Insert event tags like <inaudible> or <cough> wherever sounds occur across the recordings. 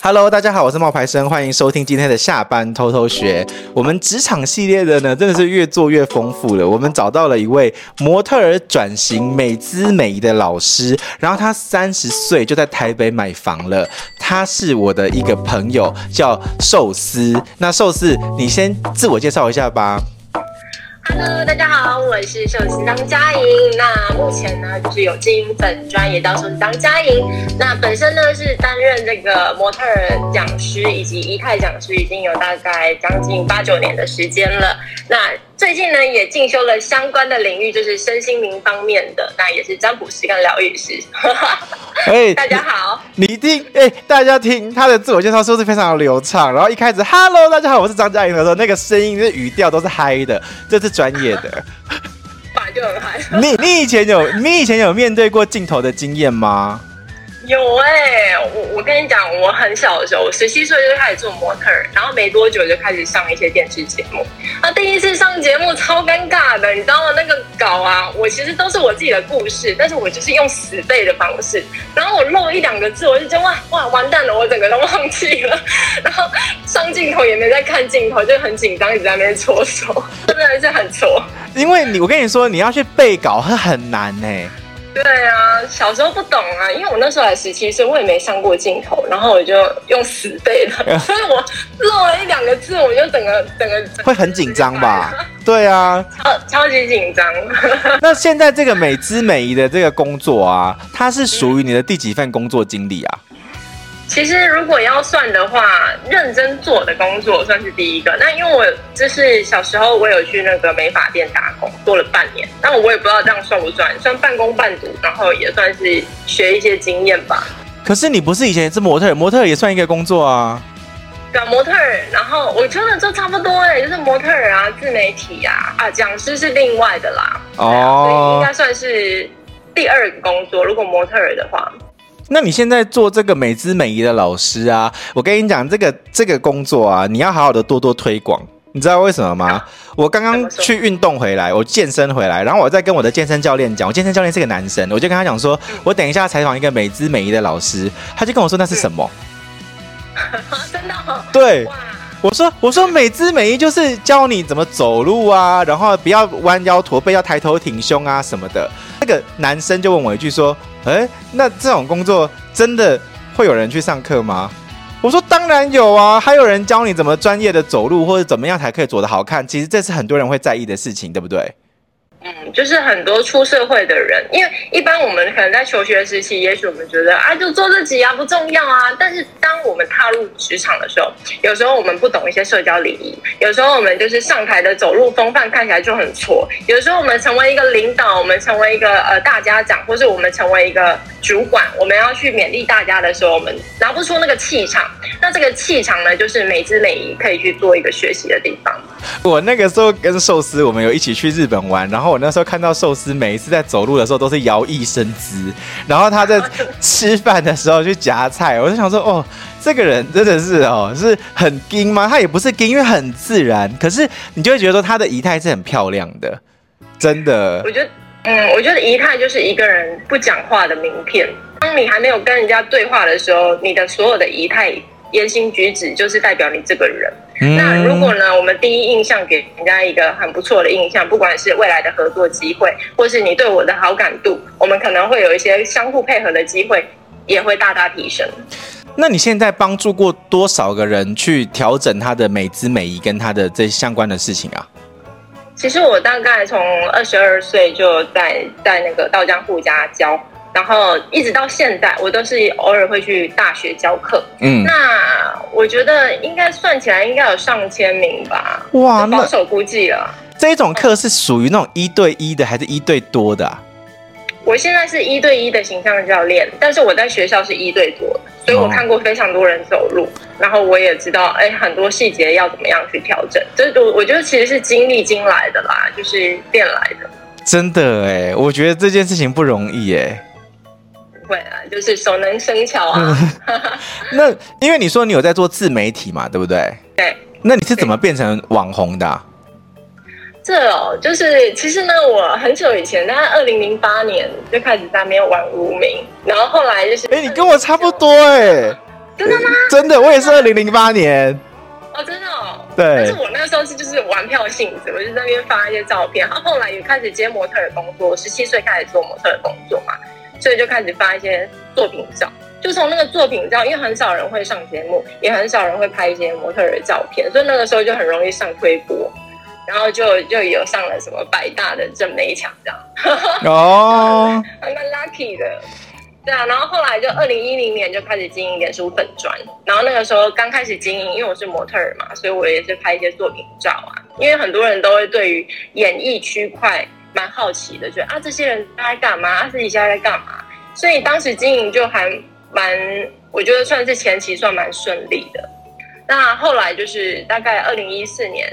Hello，大家好，我是冒牌生，欢迎收听今天的下班偷偷学。我们职场系列的呢，真的是越做越丰富了。我们找到了一位模特儿转型美姿美仪的老师，然后他三十岁就在台北买房了。他是我的一个朋友，叫寿司。那寿司，你先自我介绍一下吧。Hello，大家好，我是寿司张佳莹。那目前呢，就是有经营粉专，也叫寿司张佳莹。那本身呢是担任这个模特儿讲师以及仪态讲师，已经有大概将近八九年的时间了。那最近呢，也进修了相关的领域，就是身心灵方面的，那也是占卜师跟疗愈师。<laughs> 哎、欸，大家好，你一听，哎、欸，大家听他的自我介绍是不是非常的流畅？然后一开始，Hello，大家好，我是张嘉颖的时候，那个声音、那语调都是嗨的，这是专业的，本来就很嗨。你你以前有你以前有面对过镜头的经验吗？有哎、我我跟你讲，我很小的时候，我十七岁就开始做模特，然后没多久就开始上一些电视节目。那第一次上节目超尴尬的，你知道吗？那个稿啊，我其实都是我自己的故事，但是我就是用死背的方式，然后我漏一两个字，我就觉得哇哇完蛋了，我整个都忘记了。<laughs> 然后上镜头也没在看镜头，就很紧张，一直在那边搓手，真的是很搓。因为你，我跟你说，你要去背稿会很难呢、对啊，小时候不懂啊，因为我那时候才十七岁，我也没上过镜头，然后我就用死背的，<laughs> 所以我漏了一两个字，我就整个整个会很紧张吧？对啊，超超级紧张。<laughs> 那现在这个美姿美仪的这个工作啊，它是属于你的第几份工作经历啊？其实如果要算的话，认真做的工作算是第一个。那因为我就是小时候我有去那个美发店打工，做了半年。那我也不知道这样算不算，算半工半读，然后也算是学一些经验吧。可是你不是以前也是模特，模特也算一个工作啊。搞模特儿，然后我真的就差不多哎，就是模特儿啊，自媒体啊，啊，讲师是另外的啦。哦，所以应该算是第二个工作。如果模特儿的话。那你现在做这个美姿美仪的老师啊，我跟你讲，这个这个工作啊，你要好好的多多推广。你知道为什么吗？啊、我刚刚去运动回来，我健身回来，然后我在跟我的健身教练讲，我健身教练是个男生，我就跟他讲说，我等一下采访一个美姿美仪的老师，他就跟我说那是什么？<laughs> 真的、哦？对，我说我说美姿美仪就是教你怎么走路啊，然后不要弯腰驼背，要抬头挺胸啊什么的。那个男生就问我一句说。哎，那这种工作真的会有人去上课吗？我说当然有啊，还有人教你怎么专业的走路，或者怎么样才可以走得好看。其实这是很多人会在意的事情，对不对？嗯，就是很多出社会的人，因为一般我们可能在求学时期，也许我们觉得啊，就做自己啊，不重要啊。但是当我们踏入职场的时候，有时候我们不懂一些社交礼仪，有时候我们就是上台的走路风范看起来就很挫。有时候我们成为一个领导，我们成为一个呃大家长，或是我们成为一个主管，我们要去勉励大家的时候，我们拿不出那个气场。那这个气场呢，就是美姿美仪可以去做一个学习的地方。<laughs> 我那个时候跟寿司，我们有一起去日本玩，然后我那时候看到寿司每一次在走路的时候都是摇曳身姿，然后他在吃饭的时候去夹菜，我就想说，哦，这个人真的是哦，是很硬吗？他也不是硬，因为很自然，可是你就会觉得说他的仪态是很漂亮的，真的。我觉得，嗯，我觉得仪态就是一个人不讲话的名片。当你还没有跟人家对话的时候，你的所有的仪态。言行举止就是代表你这个人。嗯、那如果呢，我们第一印象给人家一个很不错的印象，不管是未来的合作机会，或是你对我的好感度，我们可能会有一些相互配合的机会，也会大大提升。那你现在帮助过多少个人去调整他的美姿美仪跟他的这相关的事情啊？其实我大概从二十二岁就在在那个道江护家教。然后一直到现在，我都是偶尔会去大学教课。嗯，那我觉得应该算起来应该有上千名吧。哇，保守估计了。这种课是属于那种一对一的，还是一对多的啊？我现在是一对一的形象教练，但是我在学校是一对多，所以我看过非常多人走路，哦、然后我也知道，哎，很多细节要怎么样去调整。这我我觉得其实是经历经来的啦，就是练来的。真的哎，我觉得这件事情不容易哎。会啊，就是熟能生巧啊。<laughs> 那因为你说你有在做自媒体嘛，对不对？对。那你是怎么变成网红的啊？这哦，就是其实呢，我很久以前，大概二零零八年就开始在那边玩无名，然后后来就是……哎，你跟我差不多哎。真的吗？真的，我也是二零零八年。哦，真的哦。对。但是我那时候是就是玩票性质，我就在那边发一些照片。然后后来也开始接模特的工作，十七岁开始做模特的工作嘛，所以就开始发一些作品照。就从那个作品照，因为很少人会上节目，也很少人会拍一些模特的照片，所以那个时候就很容易上推播，然后就就有上了什么百大的正美墙这样。<laughs> 哦，还蛮 lucky 的。对啊，然后后来就二零一零年就开始经营脸书粉专，然后那个时候刚开始经营，因为我是模特儿嘛，所以我也是拍一些作品照啊。因为很多人都会对于演艺区块蛮好奇的，觉得啊这些人在干嘛？啊自己现在在干嘛？所以当时经营就还蛮，我觉得算是前期算蛮顺利的。那后来就是大概二零一四年，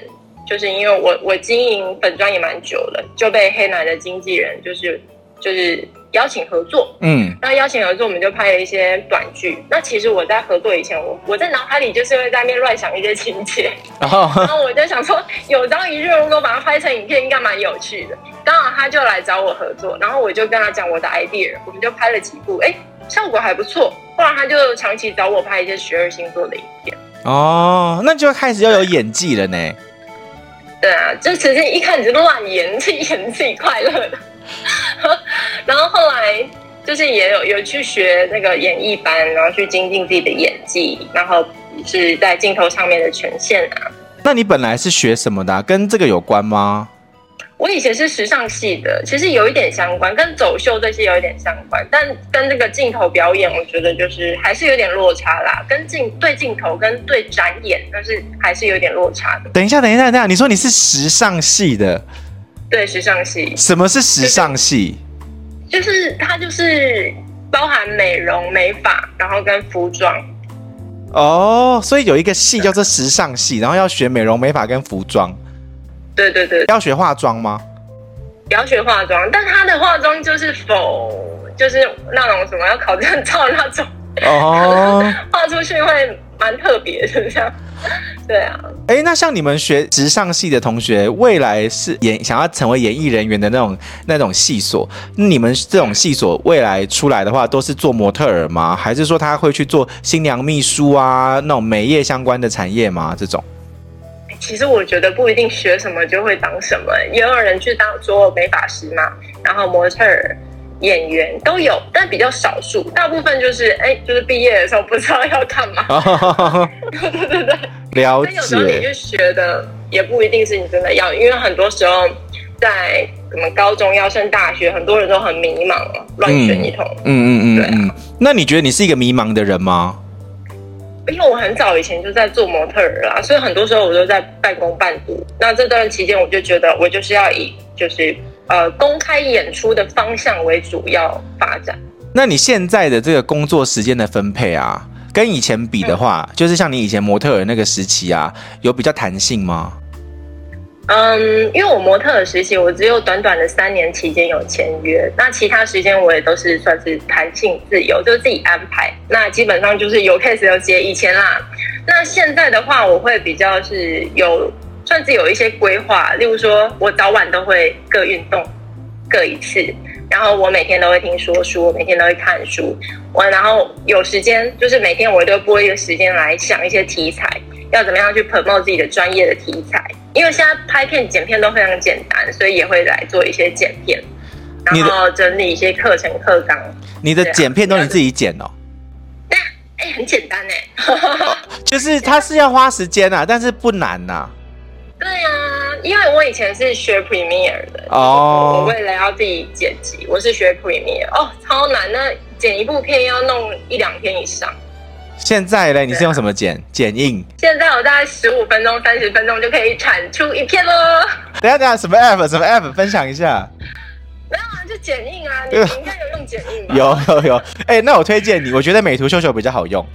就是因为我我经营本专也蛮久了，就被黑男的经纪人就是就是。邀请合作，嗯，那邀请合作，我们就拍了一些短剧。那其实我在合作以前，我我在脑海里就是会在那边乱想一些情节，然后，然后我就想说，有朝一日如果把它拍成影片，应该蛮有趣的。刚好他就来找我合作，然后我就跟他讲我的 idea，我们就拍了几部，哎，效果还不错。后来他就长期找我拍一些十二星座的影片。哦，那就开始要有演技了呢。对啊，就其实一开始就乱演，自己演自己快乐的。<laughs> 然后后来就是也有有去学那个演艺班，然后去精进自己的演技，然后是在镜头上面的权限啊。那你本来是学什么的啊？跟这个有关吗？我以前是时尚系的，其实有一点相关，跟走秀这些有一点相关，但跟这个镜头表演，我觉得就是还是有点落差啦。跟镜对镜头跟对展演，但是还是有点落差的。等一下，等一下，等一下，你说你是时尚系的？对，时尚系。什么是时尚系？就是、就是、它就是包含美容、美发，然后跟服装。哦，所以有一个系叫做时尚系，然后要学美容、美发跟服装。对对对。要学化妆吗？要学化妆，但他的化妆就是否就是那种什么要考证照那种。哦。<laughs> 画出去会蛮特别的，这样。<laughs> 对啊，哎，那像你们学时尚系的同学，未来是演想要成为演艺人员的那种那种系所，你们这种系所未来出来的话，都是做模特儿吗？还是说他会去做新娘秘书啊，那种美业相关的产业吗？这种？其实我觉得不一定学什么就会当什么，也有人去当做美发师嘛，然后模特儿。演员都有，但比较少数。大部分就是，哎、欸，就是毕业的时候不知道要干嘛。对对对对，<laughs> 了解。有时候你去学的也不一定是你真的要，因为很多时候在什么高中要升大学，很多人都很迷茫，乱选一通。嗯嗯嗯，对啊。那你觉得你是一个迷茫的人吗？因为我很早以前就在做模特儿啦，所以很多时候我都在半工半读。那这段期间，我就觉得我就是要以就是。呃，公开演出的方向为主要发展。那你现在的这个工作时间的分配啊，跟以前比的话，嗯、就是像你以前模特儿那个时期啊，有比较弹性吗？嗯，因为我模特儿时期，我只有短短的三年期间有签约，那其他时间我也都是算是弹性自由，就是自己安排。那基本上就是有 case 有接。以前啦，那现在的话，我会比较是有。算是有一些规划，例如说，我早晚都会各运动各一次，然后我每天都会听说书，我每天都会看书，我然后有时间就是每天我都拨一个时间来想一些题材，要怎么样去 promote 自己的专业的题材。因为现在拍片剪片都非常简单，所以也会来做一些剪片，然后整理一些课程课纲。你的剪片都你自己剪哦？对啊，哎，很简单哎，就是它是要花时间啊，但是不难呐、啊。对啊，因为我以前是学 Premiere 的哦，我为了要自己剪辑，我是学 Premiere 哦，超难，那剪一部片要弄一两天以上。现在呢，你是用什么剪？剪映？现在我大概十五分钟、三十分钟就可以产出一片喽。等下等下，什么 app？什么 app？分享一下。没有啊，就剪映啊，你 <laughs> 应该有用剪映吧？有有有，哎、欸，那我推荐你，我觉得美图秀秀比较好用。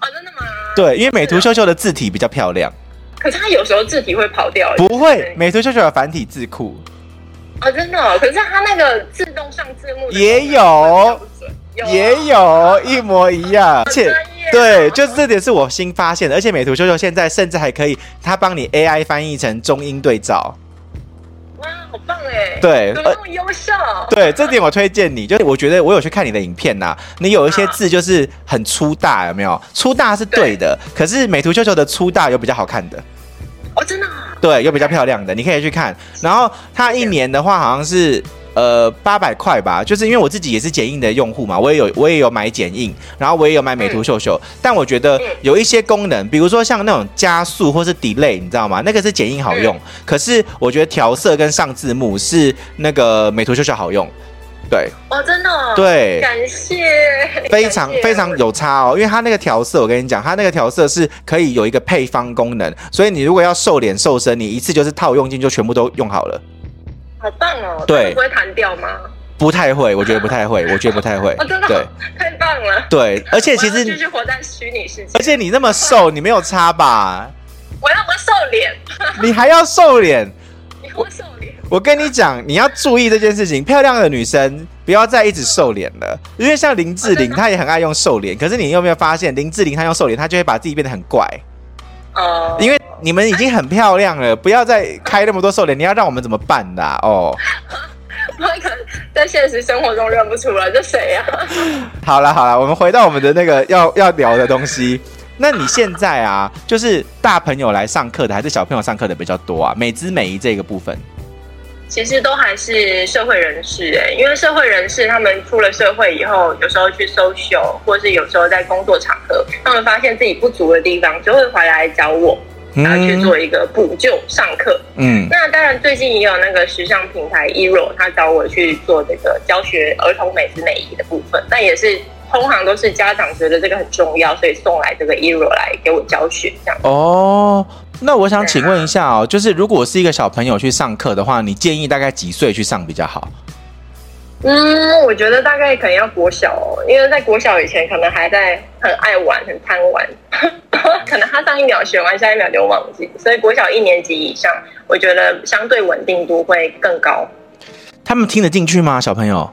哦，真的吗？对，因为美图秀秀的字体比较漂亮。可是它有时候字体会跑掉，不会，美图秀秀有繁体字库哦，真的、哦。可是它那个自动上字幕也有，也有 <laughs> 一模一样，而且对，就是这点是我新发现的。而且美图秀秀现在甚至还可以，它帮你 AI 翻译成中英对照。哇，好棒哎！对，怎么那么优秀？对，这点我推荐你，就是我觉得我有去看你的影片呐、啊，你有一些字就是很粗大，有没有？粗大是对的，对，可是美图秀秀的粗大有比较好看的。对，有比较漂亮的，你可以去看。然后它一年的话，好像是。呃，八百块吧，就是因为我自己也是剪映的用户嘛，我也有我也有买剪映，然后我也有买美图秀秀，但我觉得有一些功能，比如说像那种加速或是 delay，你知道吗？那个是剪映好用，可是我觉得调色跟上字幕是那个美图秀秀好用。对，哦，真的，对，感谢，<laughs> 非常非常有差哦，因为它那个调色，我跟你讲，它那个调色是可以有一个配方功能，所以你如果要瘦脸瘦身，你一次就是套用进就全部都用好了。好棒哦！对，不会弹掉吗？不太会，我觉得不太会，<laughs> 我觉得不太会。<laughs> 哦，真的，对，太棒了。对，而且其实就是活在虚拟世界。而且你那么瘦，你没有差吧？我要不瘦脸？你还要瘦脸？你会瘦脸？我跟你讲，你要注意这件事情。漂亮的女生不要再一直瘦脸了，因为像林志玲，她也很爱用瘦脸。可是你有没有发现，林志玲她用瘦脸，她就会把自己变得很怪。哦，因为你们已经很漂亮了，不要再开那么多瘦脸，你要让我们怎么办的、啊？哦，<laughs> 我可能在现实生活中认不出来这谁 <laughs> 呀？好了好了，我们回到我们的那个要要聊的东西。那你现在啊，就是大朋友来上课的，还是小朋友上课的比较多啊？美姿美仪这个部分。其实都还是社会人士哎，因为社会人士他们出了社会以后，有时候去 social，或是有时候在工作场合，他们发现自己不足的地方，就会回来找我，然后去做一个补救上课。嗯，那当然最近也有那个时尚平台 Ero，他找我去做这个教学儿童美姿美仪的部分，但也是通常都是家长觉得这个很重要，所以送来这个 Ero 来给我教学这样。哦。那我想请问一下哦，就是如果是一个小朋友去上课的话，你建议大概几岁去上比较好？嗯，我觉得大概可能要国小哦，因为在国小以前可能还在很爱玩、很贪玩，<laughs> 可能他上一秒学完，下一秒就忘记，所以国小一年级以上，我觉得相对稳定度会更高。他们听得进去吗？小朋友？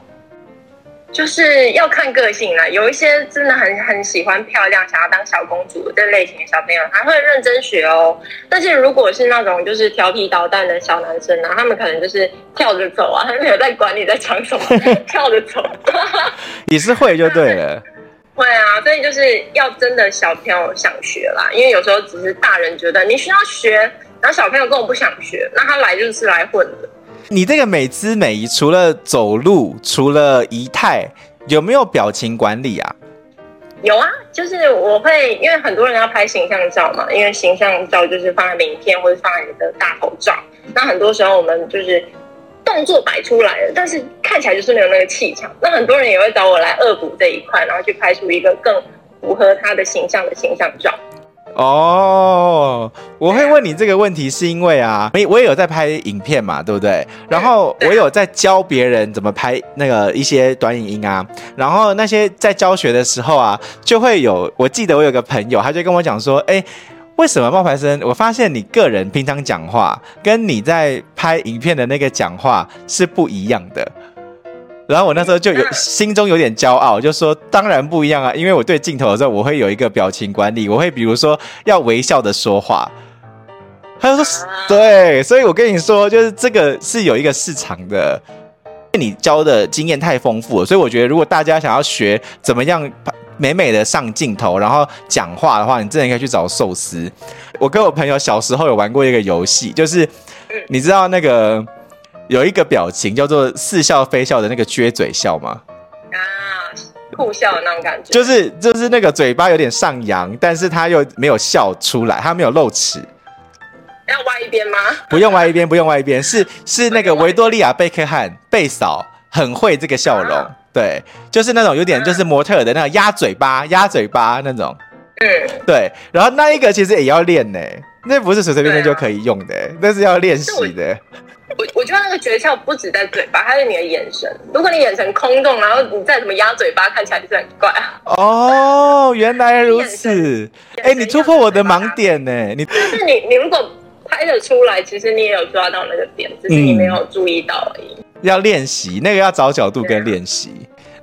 就是要看个性啦，有一些真的很很喜欢漂亮，想要当小公主这类型的小朋友，还会认真学哦。但是如果是那种就是调皮捣蛋的小男生啊，他们可能就是跳着走啊，他没有在管你在讲什么，<laughs> 跳着走，<laughs> 也是会就对了。会啊，所以就是要真的小朋友想学啦，因为有时候只是大人觉得你需要学，然后小朋友根本不想学，那他来就是来混的。你这个美姿美仪，除了走路，除了仪态，有没有表情管理啊？有啊，就是我会，因为很多人要拍形象照嘛，因为形象照就是放在名片或者放在你的大头照。那很多时候我们就是动作摆出来了，但是看起来就是没有那个气场。那很多人也会找我来恶补这一块，然后去拍出一个更符合他的形象的形象照。哦，我会问你这个问题，是因为啊，我也有在拍影片嘛，对不对？然后我有在教别人怎么拍那个一些短影音啊，然后那些在教学的时候啊，就会有，我记得我有个朋友，他就跟我讲说，哎，为什么冒牌生？我发现你个人平常讲话跟你在拍影片的那个讲话是不一样的。然后我那时候就有心中有点骄傲，就说当然不一样啊，因为我对镜头的时候，我会有一个表情管理，我会比如说要微笑的说话。他就说对，所以我跟你说，就是这个是有一个市场的。你教的经验太丰富了，所以我觉得如果大家想要学怎么样美美的上镜头，然后讲话的话，你真的应该去找寿司。我跟我朋友小时候有玩过一个游戏，就是你知道那个。有一个表情叫做似笑非笑的那个撅嘴笑吗？啊，酷笑的那种感觉，就是就是那个嘴巴有点上扬，但是他又没有笑出来，他没有露齿。要歪一边吗？不用歪一边，不用歪一边，是是那个维多利亚贝克汉贝嫂很会这个笑容，啊、对，就是那种有点就是模特的那个鸭嘴巴，鸭嘴巴那种。嗯，对，然后那一个其实也要练呢，那不是随随便便就可以用的，啊、那是要练习的。我我觉得那个诀窍不止在嘴巴，还有你的眼神。如果你眼神空洞，然后你再怎么压嘴巴，看起来就是很怪啊。哦，原来如此。哎、欸，你突破我的盲点呢。你就是你，你如果拍得出来，其实你也有抓到那个点，只是你没有注意到而已。嗯、要练习，那个要找角度跟练习。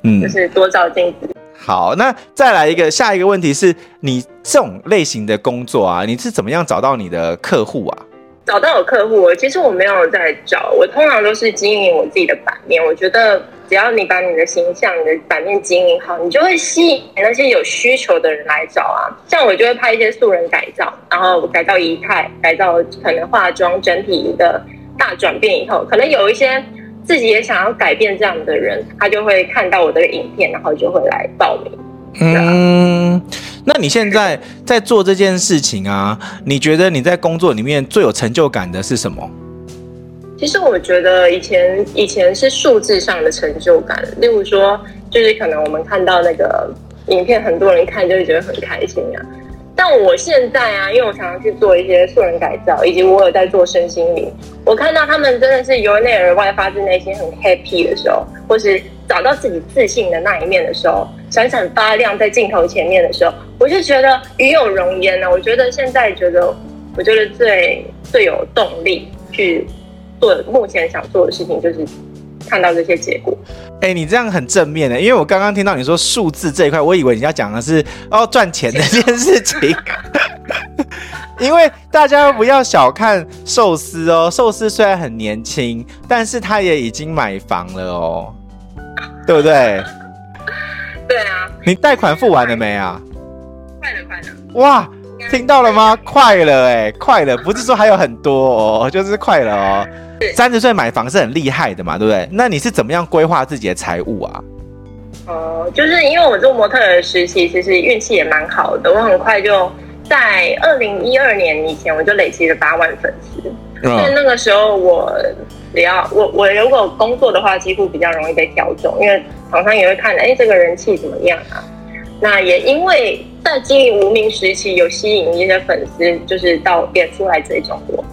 嗯，就是多照镜子。好，那再来一个下一个问题是，你这种类型的工作啊，你是怎么样找到你的客户啊？找到有客户，其实我没有在找，我通常都是经营我自己的版面。我觉得只要你把你的形象、你的版面经营好，你就会吸引那些有需求的人来找啊。像我就会拍一些素人改造，然后改造仪态，改造可能化妆，整体一个大转变以后，可能有一些自己也想要改变这样的人，他就会看到我的影片，然后就会来报名。嗯。那你现在在做这件事情啊？你觉得你在工作里面最有成就感的是什么？其实我觉得以前以前是数字上的成就感，例如说，就是可能我们看到那个影片，很多人看就会觉得很开心啊。但我现在啊，因为我常常去做一些素人改造，以及我有在做身心灵，我看到他们真的是由内而外、发自内心很 happy 的时候，或是找到自己自信的那一面的时候。闪闪发亮在镜头前面的时候，我就觉得与有荣焉呢。我觉得现在觉得，我觉得最最有动力去做目前想做的事情，就是看到这些结果。哎、欸，你这样很正面的，因为我刚刚听到你说数字这一块，我以为你要讲的是哦赚钱的这件事情。<laughs> 因为大家不要小看寿司哦，寿司虽然很年轻，但是他也已经买房了哦，对不对？对啊，你贷款付完了没啊？快了，快了！哇，听到了吗？快了哎、欸，快了，不是说还有很多哦，就是快了哦。三十岁买房是很厉害的嘛，对不对？那你是怎么样规划自己的财务啊？哦、呃，就是因为我做模特的时期，其实运气也蛮好的，我很快就在二零一二年以前，我就累积了八万粉丝。所以那个时候我只要我我如果工作的话，几乎比较容易被挑中，因为厂商也会看，哎，这个人气怎么样啊？那也因为在经营无名时期，有吸引一些粉丝，就是到脸书来追踪我，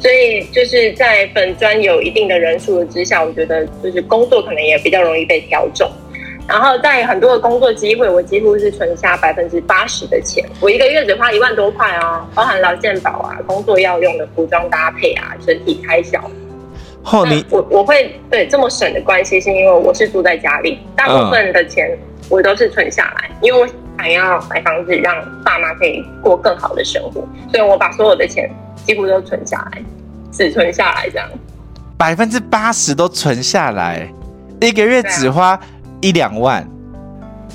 所以就是在本专有一定的人数之下，我觉得就是工作可能也比较容易被挑中。然后在很多的工作机会，我几乎是存下百分之八十的钱。我一个月只花一万多块哦，包含劳健保啊、工作要用的服装搭配啊、整体开销。哦，你我我会对这么省的关系，是因为我是住在家里，大部分的钱我都是存下来，因为我想要买房子，让爸妈可以过更好的生活，所以我把所有的钱几乎都存下来，只存下来这样。百分之八十都存下来，一个月只花。一两万，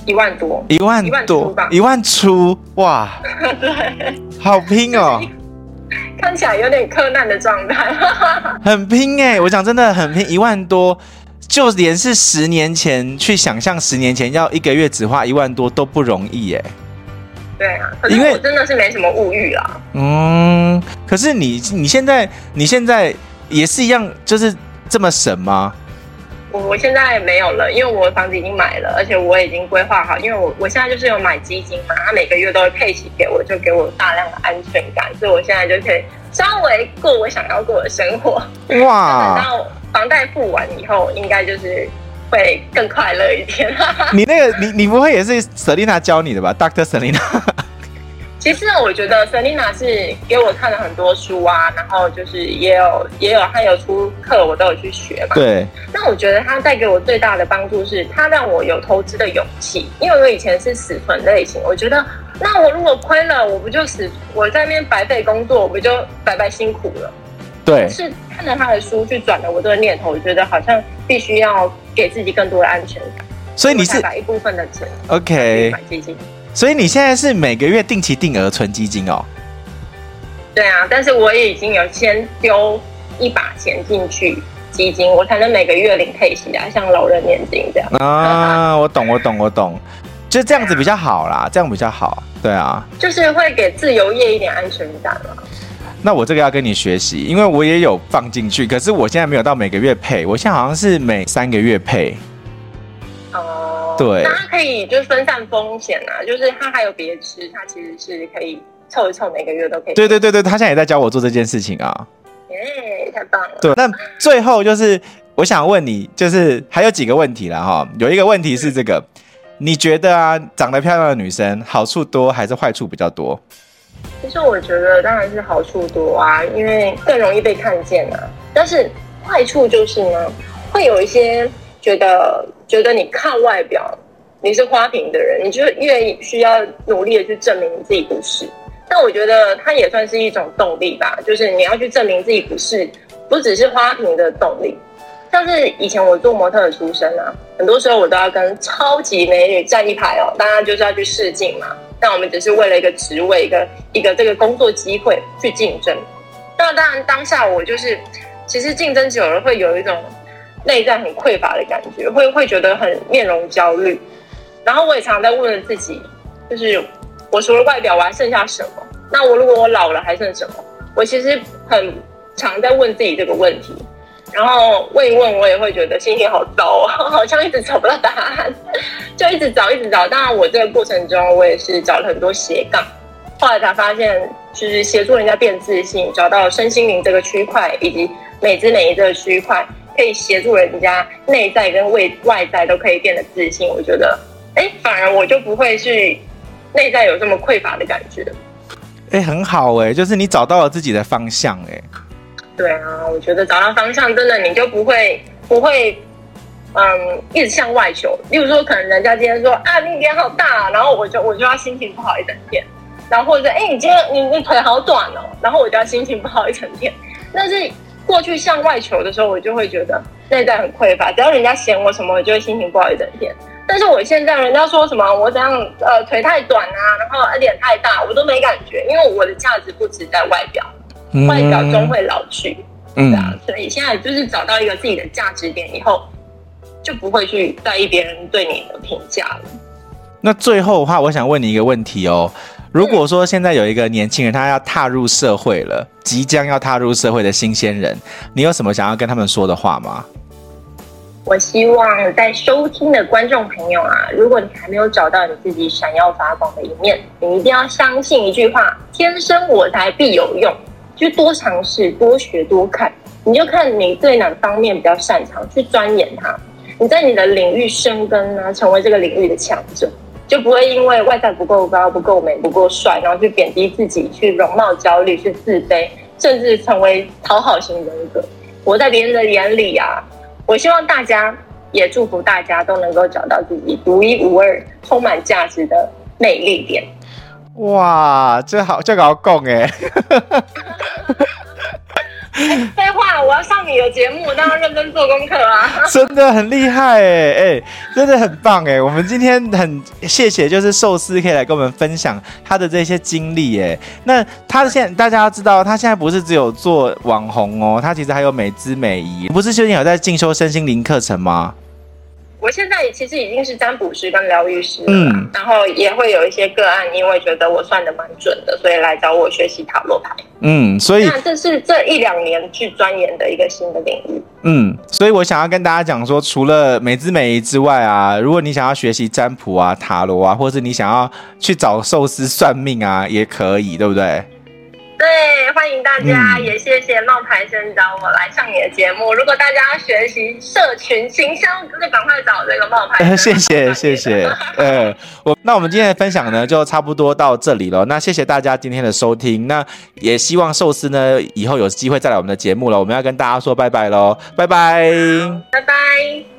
一万多，一万多，一万出哇！对，<laughs> 好拼哦，看起来有点克难的状态，<laughs> 很拼哎！我讲真的很拼，一万多，就连是十年前去想象，十年前要一个月只花一万多都不容易哎。对啊，因为我真的是没什么物欲啊。嗯，可是你你现在你现在也是一样，就是这么省吗？我我现在没有了，因为我房子已经买了，而且我已经规划好，因为我我现在就是有买基金嘛，他每个月都会配息给我，就给我大量的安全感，所以我现在就可以稍微过我想要过的生活。哇！<laughs> 等到房贷付完以后，应该就是会更快乐一点。<laughs> 你那个，你你不会也是 Selina 教你的吧？Dr. Selina。其实我觉得 Selina 是给我看了很多书啊，然后就是也有也有他有出课，我都有去学嘛。对。那我觉得她带给我最大的帮助是，她让我有投资的勇气。因为我以前是死存类型，我觉得那我如果亏了，我不就死？我在那边白费工作，我不就白白辛苦了？对。是看了他的书去转了我这个念头，我觉得好像必须要给自己更多的安全感。所以你是把一部分的钱 OK 买基金。所以你现在是每个月定期定额存基金哦？对啊，但是我也已经有先丢一把钱进去基金，我才能每个月领配息啊，像老人年金这样。啊，<laughs> 我懂，我懂，我懂，就这样子比较好啦，这样比较好。对啊，<laughs> 就是会给自由业一点安全感嘛。那我这个要跟你学习，因为我也有放进去，可是我现在没有到每个月配，我现在好像是每三个月配。哦对，那它可以就是分散风险啊，就是它还有别的吃，他其实是可以凑一凑，每个月都可以。对对对对，他现在也在教我做这件事情啊。耶，太棒了。对，那最后就是我想问你，就是还有几个问题了哈。有一个问题是这个，你觉得啊，长得漂亮的女生好处多还是坏处比较多？其实我觉得当然是好处多啊，因为更容易被看见啊。但是坏处就是呢，会有一些觉得。觉得你看外表，你是花瓶的人，你就越需要努力的去证明你自己不是。但我觉得它也算是一种动力吧，就是你要去证明自己不是，不只是花瓶的动力。像是以前我做模特的出身啊，很多时候我都要跟超级美女站一排哦，当然就是要去试镜嘛。但我们只是为了一个职位，一个一个这个工作机会去竞争。那当然当下我就是，其实竞争久了会有一种内在很匮乏的感觉，会会觉得很面容焦虑。然后我也常常在问自己，就是我除了外表，我还剩下什么？那我如果我老了还剩什么？我其实很常在问自己这个问题。然后问一问，我也会觉得心情好糟啊，<laughs> 好像一直找不到答案，<laughs> 就一直找，一直找。当然，我这个过程中，我也是找了很多斜杠，后来才发现，就是协助人家变自信，找到身心灵这个区块，以及美姿美仪这个区块，可以协助人家内在跟外外在都可以变得自信。我觉得，哎，反而我就不会去内在有这么匮乏的感觉。哎，很好哎，就是你找到了自己的方向哎。对啊，我觉得找到方向，真的你就不会不会，嗯，一直向外求。例如说，可能人家今天说啊，你脸好大，然后我就我就要心情不好一整天。然后或者哎，你今天你你腿好短哦，然后我就要心情不好一整天。但是过去向外求的时候，我就会觉得内在很匮乏。只要人家嫌我什么，我就会心情不好一整天。但是我现在人家说什么我怎样呃腿太短啊，然后脸太大，我都没感觉，因为我的价值不只在外表。外表终会老去，嗯，对啊，所以现在就是找到一个自己的价值点以后，就不会去在意别人对你的评价了。那最后的话，我想问你一个问题哦。如果说现在有一个年轻人，他要踏入社会了，即将要踏入社会的新鲜人，你有什么想要跟他们说的话吗？我希望在收听的观众朋友啊，如果你还没有找到你自己闪耀发光的一面，你一定要相信一句话：天生我材必有用。就多尝试、多学、多看，你就看你对哪方面比较擅长，去钻研它。你在你的领域深耕啊，成为这个领域的强者，就不会因为外在不够高、不够美、不够帅，然后去贬低自己，去容貌焦虑，去自卑，甚至成为讨好型人格。活在别人的眼里啊，我希望大家也祝福大家都能够找到自己独一无二、充满价值的魅力点。哇，这好，这个好讲哎！<laughs> <laughs> 废话，我要上你的节目，当然认真做功课啊！<laughs> 真的很厉害哎哎，真的很棒哎！我们今天很谢谢，就是寿司可以来跟我们分享他的这些经历哎。那他现在大家要知道，他现在不是只有做网红哦，他其实还有美姿美仪。不是最近有在进修身心灵课程吗？我现在其实已经是占卜师跟疗愈师了，嗯，然后也会有一些个案，因为觉得我算的蛮准的，所以来找我学习塔罗牌。嗯，所以那这是这一两年去钻研的一个新的领域。嗯，所以我想要跟大家讲说，除了美姿美仪之外啊，如果你想要学习占卜啊、塔罗啊，或是你想要去找寿司算命啊，也可以，对不对？对，欢迎大家，嗯、也谢谢冒牌生找我来上你的节目。如果大家要学习社群行销，就赶快找这个冒牌生。呃、<laughs> 谢谢 <laughs> 谢谢，呃，我那我们今天的分享呢，就差不多到这里了。那谢谢大家今天的收听，那也希望寿司呢以后有机会再来我们的节目了。我们要跟大家说拜拜喽，拜拜，拜拜。